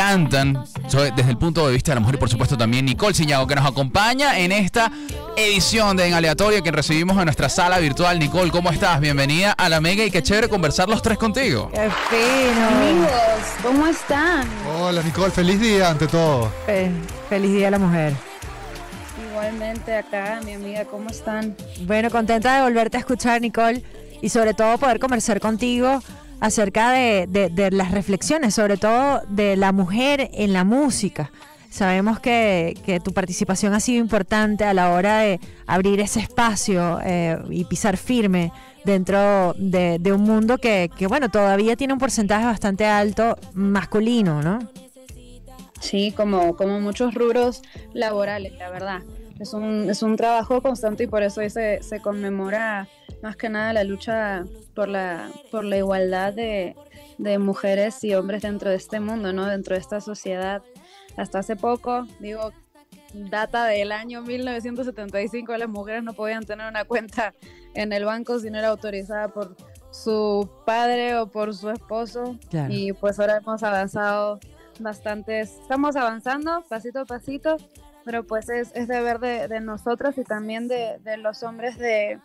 encantan desde el punto de vista de la mujer y por supuesto también Nicole Ciñago que nos acompaña en esta edición de En Aleatorio que recibimos en nuestra sala virtual. Nicole, ¿cómo estás? Bienvenida a la Mega y qué chévere conversar los tres contigo. Qué fino. Amigos, ¿cómo están? Hola Nicole, feliz día ante todo. feliz día a la mujer. Igualmente acá, mi amiga, ¿cómo están? Bueno, contenta de volverte a escuchar, Nicole, y sobre todo poder conversar contigo acerca de, las reflexiones, sobre todo de la mujer en la música. Sabemos que, tu participación ha sido importante a la hora de abrir ese espacio eh, y pisar firme dentro de, un mundo que, bueno, todavía tiene un porcentaje bastante alto masculino, ¿no? Sí, como, como muchos rubros laborales, la verdad. Es un, es un trabajo constante y por eso se, se conmemora más que nada la lucha por la, por la igualdad de, de mujeres y hombres dentro de este mundo, ¿no? Dentro de esta sociedad. Hasta hace poco, digo, data del año 1975, las mujeres no podían tener una cuenta en el banco si no era autorizada por su padre o por su esposo. Y pues ahora hemos avanzado bastante, estamos avanzando pasito a pasito, pero pues es, es deber de, de nosotros y también de, de los hombres de,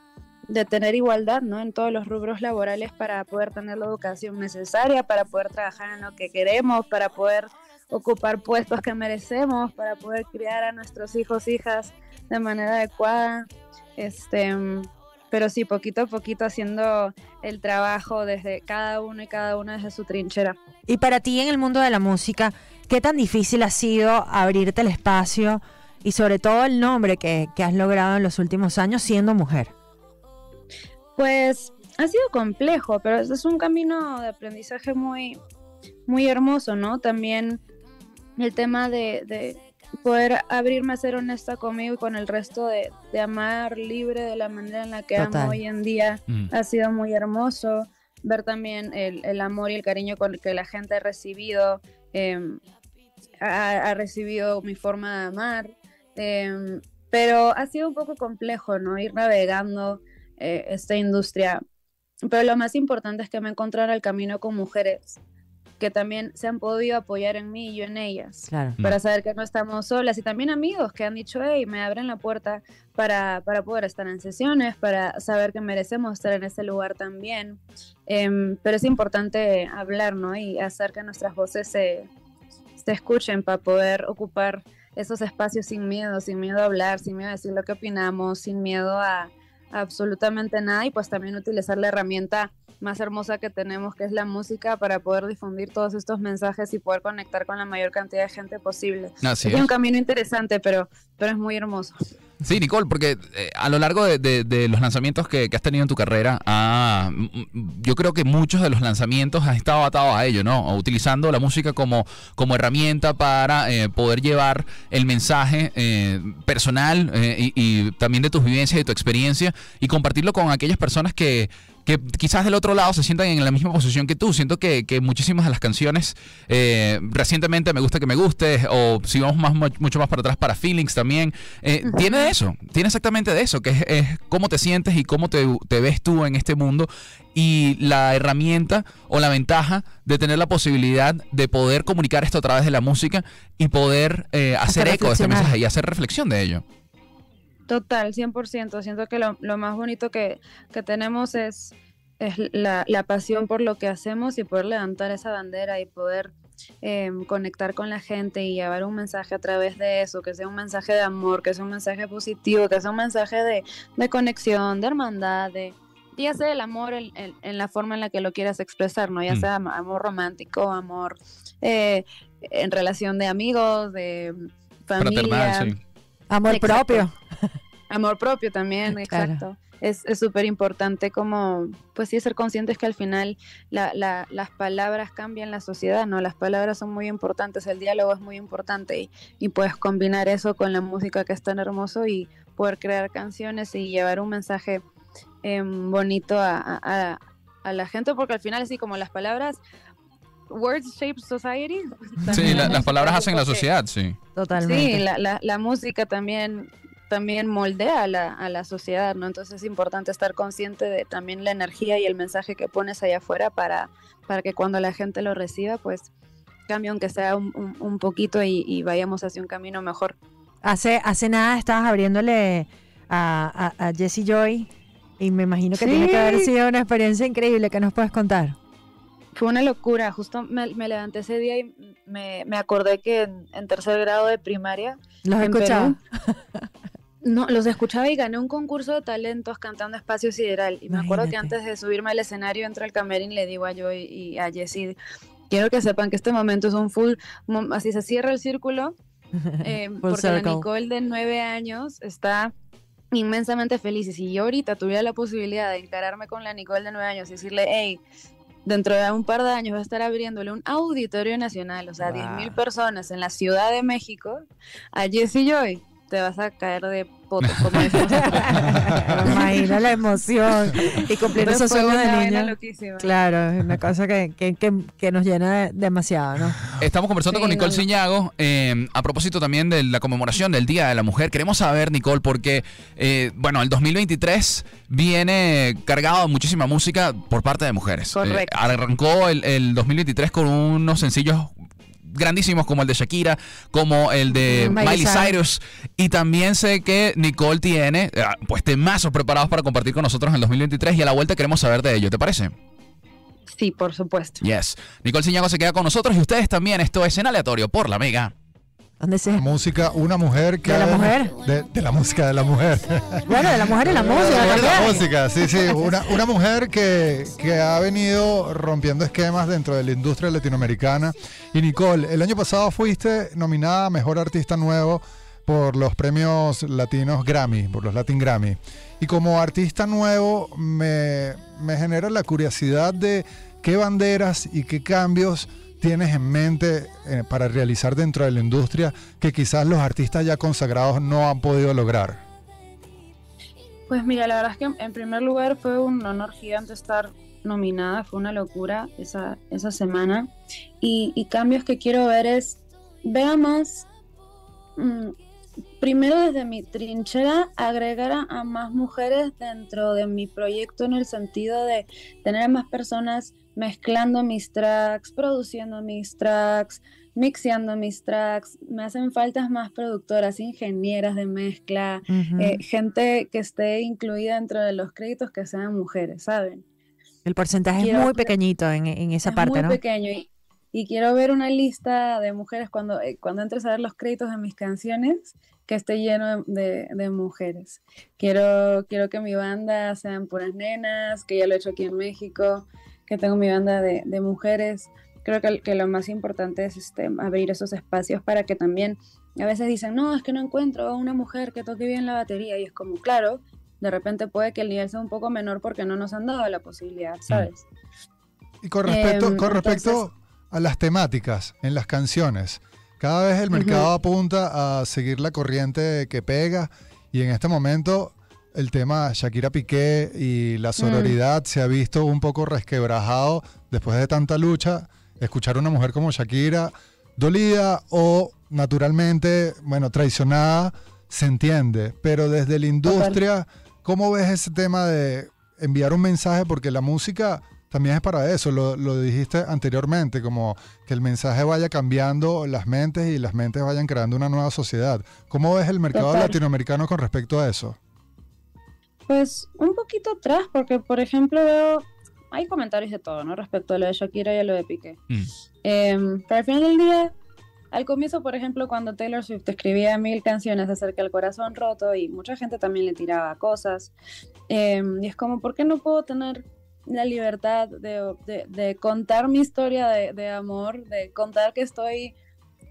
de tener igualdad ¿no? en todos los rubros laborales para poder tener la educación necesaria, para poder trabajar en lo que queremos, para poder ocupar puestos que merecemos, para poder criar a nuestros hijos, hijas de manera adecuada. Este, pero sí, poquito a poquito haciendo el trabajo desde cada uno y cada una desde su trinchera. Y para ti en el mundo de la música, ¿qué tan difícil ha sido abrirte el espacio y sobre todo el nombre que, que has logrado en los últimos años siendo mujer? Pues ha sido complejo, pero es un camino de aprendizaje muy, muy hermoso, ¿no? También el tema de, poder abrirme a ser honesta conmigo y con el resto de, amar libre de la manera en la que amo hoy en día mm. ha sido muy hermoso. Ver también el, amor y el cariño con el que la gente ha recibido, em, ha, recibido mi forma de amar. Em, pero ha sido un poco complejo, ¿no? Ir navegando eh, esta industria. Pero lo más importante es que me encontrara el camino con mujeres que también se han podido apoyar en mí y yo en ellas, para saber que no estamos solas. Y también amigos que han dicho, hey, me abren la puerta para, para poder estar en sesiones, para saber que merecemos estar en ese lugar también. Em, pero es importante hablar, ¿no? Y hacer que nuestras voces se, se escuchen para poder ocupar esos espacios sin miedo, sin miedo a hablar, sin miedo a decir lo que opinamos, sin miedo a, absolutamente nada. Y pues también utilizar la herramienta más hermosa que tenemos, que es la música, para poder difundir todos estos mensajes y poder conectar con la mayor cantidad de gente posible. es, un camino interesante, pero, pero es muy hermoso. Sí, Nicole, porque eh, a lo largo de, los lanzamientos que, has tenido en tu carrera, ah, yo creo que muchos de los lanzamientos han estado atados a ello, ¿no? Utilizando la música como, como herramienta para eh, poder llevar el mensaje eh, personal y, y, también de tus vivencias y de tu experiencia y compartirlo con aquellas personas que, que quizás del otro lado se sientan en la misma posición que tú. Siento que, muchísimas de las canciones, eh, recientemente Me Gusta Que Me Guste, o si vamos más, mucho más para atrás para Feelings también, eh, tiene de eso, tiene exactamente de eso, que es, cómo te sientes y cómo te, ves tú en este mundo y la herramienta o la ventaja de tener la posibilidad de poder comunicar esto a través de la música y poder eh, hacer eco de este mensaje y hacer reflexión de ello. Total, 100%. Siento que lo, lo más bonito que, que tenemos es, es la, la, pasión por lo que hacemos y poder levantar esa bandera y poder em, conectar con la gente y llevar un mensaje a través de eso, que sea un mensaje de amor, que sea un mensaje positivo, que sea un mensaje de, de conexión, de hermandad, de ya sea el amor en, en, la forma en la que lo quieras expresar, ¿no? Ya mm. sea amor romántico, amor eh, en relación de amigos, de familia. Amor propio. Amor propio también, exacto. Es súper importante como, pues sí, ser conscientes que al final las palabras cambian la sociedad, ¿no? Las palabras son muy importantes, el diálogo es muy importante y, puedes combinar eso con la música que es tan hermoso y poder crear canciones y llevar un mensaje em, bonito a, la gente, porque al final así como las palabras words shape society. Sí, las palabras hacen la sociedad, sí. Totalmente. Sí, la, la, música también también moldea a la, a la sociedad, ¿no? Entonces es importante estar consciente de también la energía y el mensaje que pones allá afuera para, para que cuando la gente lo reciba, pues cambie aunque sea un, un- un poquito y, y vayamos hacia un camino mejor. Hace, hace nada estabas abriéndole a, a, a Jessie Joy y me imagino que tiene que haber sido una experiencia increíble que nos puedes contar. Fue una locura, justo me, me levanté ese día y me, me acordé que en, en tercer grado de primaria ¿Los? Perú, No, los escuchaba y gané un concurso de talentos cantando Espacio Sideral. Y me acuerdo que antes de subirme al escenario, entro al camerín y le digo a Joy y a Jessie, quiero que sepan que este momento es un full, así se cierra el círculo, eh, porque la. Nicole de nueve años está inmensamente feliz. Y si yo ahorita tuviera la posibilidad de encararme con la Nicole de nueve años y decirle, hey, dentro de un par de años va a estar abriéndole un auditorio nacional, o sea, diez mil Wow. personas en la Ciudad de México, a Jessie Joy te vas a caer de poto, como decimos Me imagino la emoción y cumplir esos sueños de loquísima. Claro, es una cosa que, que, que, que nos llena de- demasiado, ¿no? Estamos conversando Sí, con Nicole no, no. Ciñago eh, a propósito también de la conmemoración del Día de la Mujer. Queremos saber, Nicole, porque, eh, bueno, el 2023 viene cargado de muchísima música por parte de mujeres. Correcto. Eh, arrancó el, el 2023 con unos sencillos grandísimos como el de Shakira, como el de Mm, Miley Miley Cyrus. Cyrus. Y también sé que Nicole tiene eh, pues temazos preparados para compartir con nosotros en el 2023 y a la vuelta queremos saber de ello. ¿Te parece? Sí, por supuesto. Yes. Nicole Ciñago se queda con nosotros y ustedes también. Esto es en aleatorio por la Mega. ¿Dónde se...? Música, una mujer que... ¿De la mujer? De, de la música de la mujer. Bueno, de la mujer y la música De la música, sí, sí. Una, una mujer que, que ha venido rompiendo esquemas dentro de la industria latinoamericana. Y Nicole, el año pasado fuiste nominada a Mejor Artista Nuevo por los premios latinos Grammy, por los Latin Grammy. Y como artista nuevo me, me genera la curiosidad de qué banderas y qué cambios tienes en mente eh, para realizar dentro de la industria que quizás los artistas ya consagrados no han podido lograr. Pues mira, la verdad es que en primer lugar fue un honor gigante estar nominada, fue una locura esa, esa semana. Y, y cambios que quiero ver es, vea más, mm, primero desde mi trinchera, agregar a, más mujeres dentro de mi proyecto en el sentido de tener a más personas mezclando mis tracks, produciendo mis tracks, mixeando mis tracks. Me hacen faltas más productoras, ingenieras de mezcla, eh, gente que esté incluida dentro de los créditos que sean mujeres, ¿saben? El porcentaje es muy pequeñito en, en esa es parte, muy ¿no? pequeño y, y quiero ver una lista de mujeres cuando, eh, cuando entres a ver los créditos de mis canciones que esté lleno de, de- mujeres. Quiero, quiero que mi banda sean puras nenas, que ya lo he hecho aquí en México, que tengo mi banda de, de mujeres. Creo que, que lo más importante es este, abrir esos espacios para que también a veces dicen, no, es que no encuentro a una mujer que toque bien la batería y es como, claro, de repente puede que el nivel sea un poco menor porque no nos han dado la posibilidad, ¿sabes? Y con respecto, Em, con respecto a las temáticas en las canciones, cada vez el mercado apunta a seguir la corriente que pega y en este momento el tema Shakira Piqué y la sororidad se ha visto un poco resquebrajado después de tanta lucha. Escuchar a una mujer como Shakira dolida o naturalmente, bueno, traicionada, se entiende, pero desde la industria, ¿cómo ves ese tema de enviar un mensaje? Porque la música también es para eso, lo, lo dijiste anteriormente, como que el mensaje vaya cambiando las mentes y las mentes vayan creando una nueva sociedad. ¿Cómo ves el mercado Total. latinoamericano con respecto a eso? Pues un poquito atrás, porque por ejemplo veo, hay comentarios de todo, ¿no? Respecto a lo de Shakira y a lo de Piqué. Mm. Em, pero al final del día, al comienzo, por ejemplo, cuando Taylor Swift escribía mil canciones acerca del corazón roto y mucha gente también le tiraba cosas, em, y es como, ¿por qué no puedo tener la libertad de, de- contar mi historia de, de amor, de contar que estoy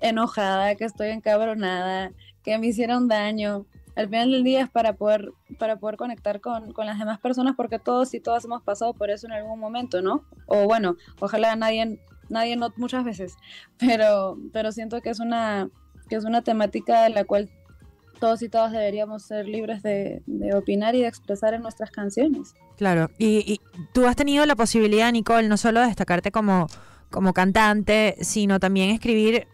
enojada, que estoy encabronada, que me hicieron daño? Al final del día es para poder, para poder conectar con, con las demás personas porque todos y todas hemos pasado por eso en algún momento, ¿no? O bueno, ojalá nadie, nadie no muchas veces, pero, pero siento que es una, que es una temática de la cual todos y todas deberíamos ser libres de, de opinar y de expresar en nuestras canciones. Claro, y, y tú has tenido la posibilidad, Nicole, no solo de destacarte como, como cantante, sino también escribir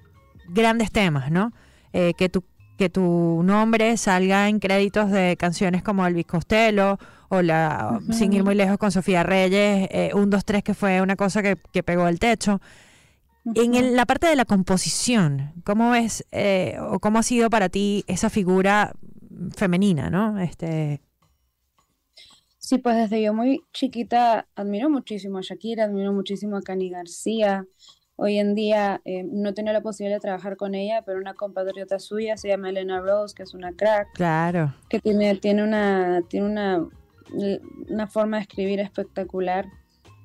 grandes temas, ¿no? Eh, que, tu, que tu nombre salga en créditos de canciones como Elvis Costello o la, sin ir muy lejos con Sofía Reyes, eh, un, dos, tres, que fue una cosa que, que pegó el techo. En el- la parte de la composición, ¿cómo ves eh, o cómo ha sido para ti esa figura femenina, ¿no? Este, Sí, pues desde yo muy chiquita admiro muchísimo a Shakira, admiro muchísimo a Cani García. Hoy en día eh, no tenido la posibilidad de trabajar con ella, pero una compatriota suya se llama Elena Rose, que es una crack, claro. que tiene, tiene una, tiene una, una forma de escribir espectacular.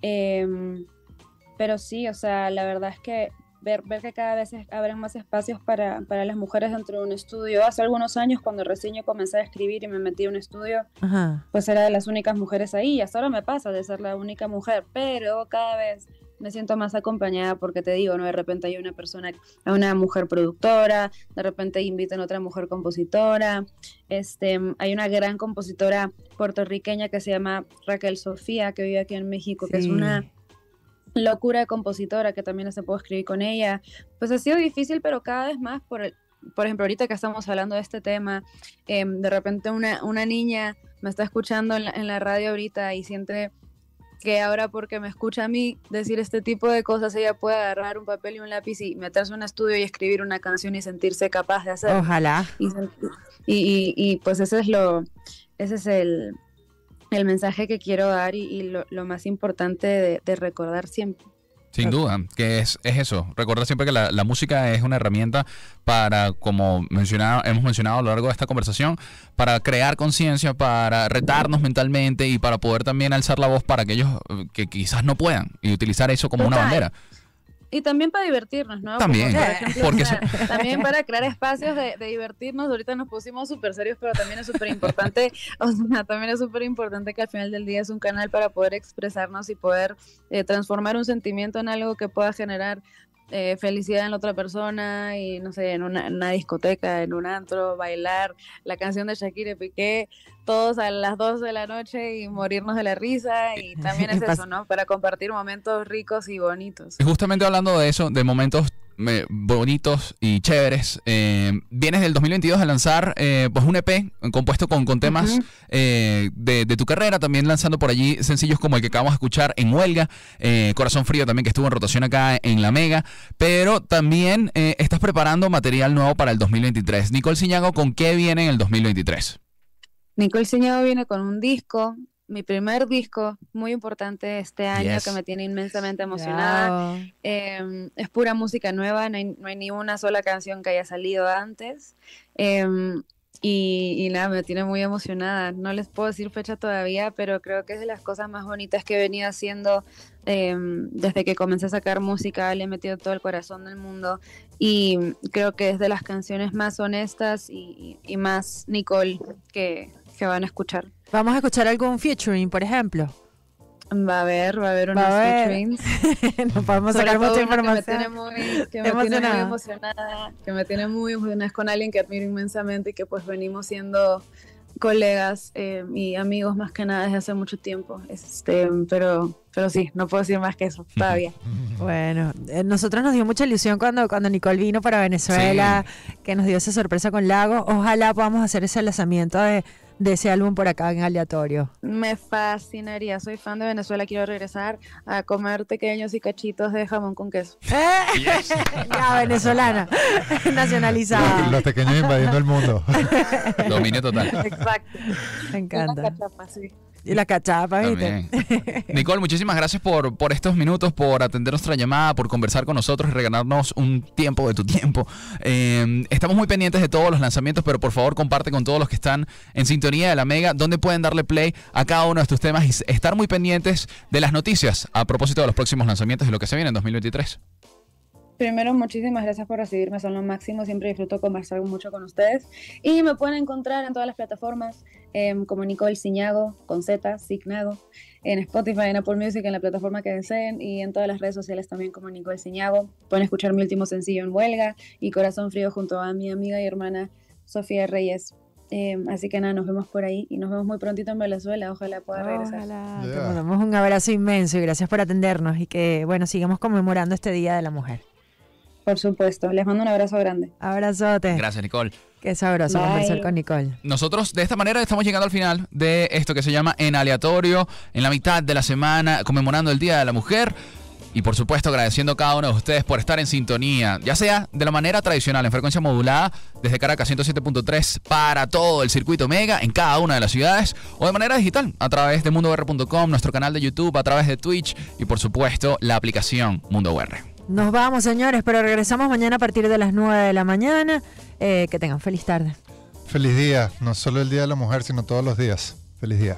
Em, pero sí, o sea, la verdad es que ver, ver que cada vez abren más espacios para, para las mujeres dentro de un estudio. Hace algunos años, cuando recién yo comencé a escribir y me metí a un estudio, Ajá. pues era de las únicas mujeres ahí y hasta ahora me pasa de ser la única mujer, pero cada vez me siento más acompañada porque te digo, ¿no? De repente hay una persona, a una mujer productora, de repente invitan a otra mujer compositora, este, hay una gran compositora puertorriqueña que se llama Raquel Sofía, que vive aquí en México, que es una locura de compositora, que también se puedo escribir con ella. Pues ha sido difícil, pero cada vez más por por ejemplo, ahorita que estamos hablando de este tema, em, de repente una, una niña me está escuchando en la, en la radio ahorita y siente que ahora porque me escucha a mí decir este tipo de cosas, ella puede agarrar un papel y un lápiz y meterse en un estudio y escribir una canción y sentirse capaz de hacerlo. Ojalá. Y, y- y, pues ese es lo, ese es el, el mensaje que quiero dar y, y lo, lo más importante de, de recordar siempre. Sin duda, que es, es eso. Recuerda siempre que la, la música es una herramienta para, como mencionado, hemos mencionado a lo largo de esta conversación, para crear conciencia, para retarnos mentalmente y para poder también alzar la voz para aquellos eh, que quizás no puedan y utilizar eso como una bandera. Y también para divertirnos, ¿no? También, Como, por ejemplo, porque o sea, también para crear espacios de, de divertirnos. Ahorita nos pusimos súper serios, pero también es súper importante, o sea, también es súper importante que al final del día es un canal para poder expresarnos y poder eh, transformar un sentimiento en algo que pueda generar eh, felicidad en la otra persona y, no sé, en una, en una discoteca, en un antro, bailar la canción de Shakira Piqué, todos a las 2 de la noche y morirnos de la risa. Y también es eso, ¿no? Para compartir momentos ricos y bonitos. Justamente hablando de eso, de momentos eh, bonitos y chéveres, eh, vienes del 2022 a lanzar eh, pues un EP compuesto con, con temas eh, de, de tu carrera, también lanzando por allí sencillos como el que acabamos de escuchar en Huelga, Corazón Frío también que estuvo en rotación acá en La Mega, pero también estás preparando material nuevo para el 2023. Nicole Ciñago, ¿con qué viene en el 2023? Nicole Ciñado viene con un disco, mi primer disco, muy importante este año, Yes. que me tiene inmensamente emocionada. Bravo. Eh, es pura música nueva, no hay, no hay ni una sola canción que haya salido antes. Eh, y, y nada, me tiene muy emocionada. No les puedo decir fecha todavía, pero creo que es de las cosas más bonitas que he venido haciendo eh, desde que comencé a sacar música. Le he metido todo el corazón del mundo y creo que es de las canciones más honestas y, y- y más Nicole que, que van a escuchar. Vamos a escuchar algún featuring, por ejemplo. Va a haber, va a haber unos a featurings. no podemos Sobre sacar todo mucha uno que me información. tiene muy, que me tiene muy Emocionada. que me tiene muy emocionada, es con alguien que admiro inmensamente y que pues venimos siendo colegas eh, y amigos más que nada desde hace mucho tiempo. Este, pero, pero sí, no puedo decir más que eso todavía. Bueno, eh, nosotros nos dio mucha ilusión cuando, cuando Nicole vino para Venezuela, que nos dio esa sorpresa con Lago. Ojalá podamos hacer ese lanzamiento de, de ese álbum por acá en aleatorio. Me fascinaría, soy fan de Venezuela, quiero regresar a comer pequeños y cachitos de jamón con queso. ya, venezolana, nacionalizada. Los pequeños invadiendo el mundo. Dominio total. Exacto. Me encanta. Una cachapa, sí. Y la cachapa, ¿viste? Nicole, muchísimas gracias por, por estos minutos, por atender nuestra llamada, por conversar con nosotros y regalarnos un tiempo de tu tiempo. Eh, estamos muy pendientes de todos los lanzamientos, pero por favor comparte con todos los que están en sintonía de la Mega, donde pueden darle play a cada uno de tus temas y estar muy pendientes de las noticias a propósito de los próximos lanzamientos de lo que se viene en 2023. Primero, muchísimas gracias por recibirme, son lo máximo, siempre disfruto conversar mucho con ustedes. Y me pueden encontrar en todas las plataformas, em, como Nicole Ciñago, con Z, Signago, en Spotify, en Apple Music, en la plataforma que deseen, y en todas las redes sociales también como Nicole Ciñago. Pueden escuchar mi último sencillo en Huelga y Corazón Frío junto a mi amiga y hermana Sofía Reyes. Em, así que nada, nos vemos por ahí y nos vemos muy prontito en Venezuela, ojalá pueda regresar. Ojalá. Te Yeah. mandamos un abrazo inmenso y gracias por atendernos y que, bueno, sigamos conmemorando este Día de la Mujer. Por supuesto, les mando un abrazo grande. Abrazote. Gracias, Nicole. Qué sabroso Bye. conversar con Nicole. Nosotros de esta manera estamos llegando al final de esto que se llama En Aleatorio, en la mitad de la semana, conmemorando el Día de la Mujer. Y por supuesto agradeciendo a cada uno de ustedes por estar en sintonía, ya sea de la manera tradicional, en frecuencia modulada, desde Caracas 107.3 para todo el circuito Mega, en cada una de las ciudades, o de manera digital, a través de mundovr.com, nuestro canal de YouTube, a través de Twitch y por supuesto la aplicación Mundo VR. Nos vamos, señores, pero regresamos mañana a partir de las 9 de la mañana. Eh, que tengan feliz tarde. Feliz día, no solo el Día de la Mujer, sino todos los días. Feliz día.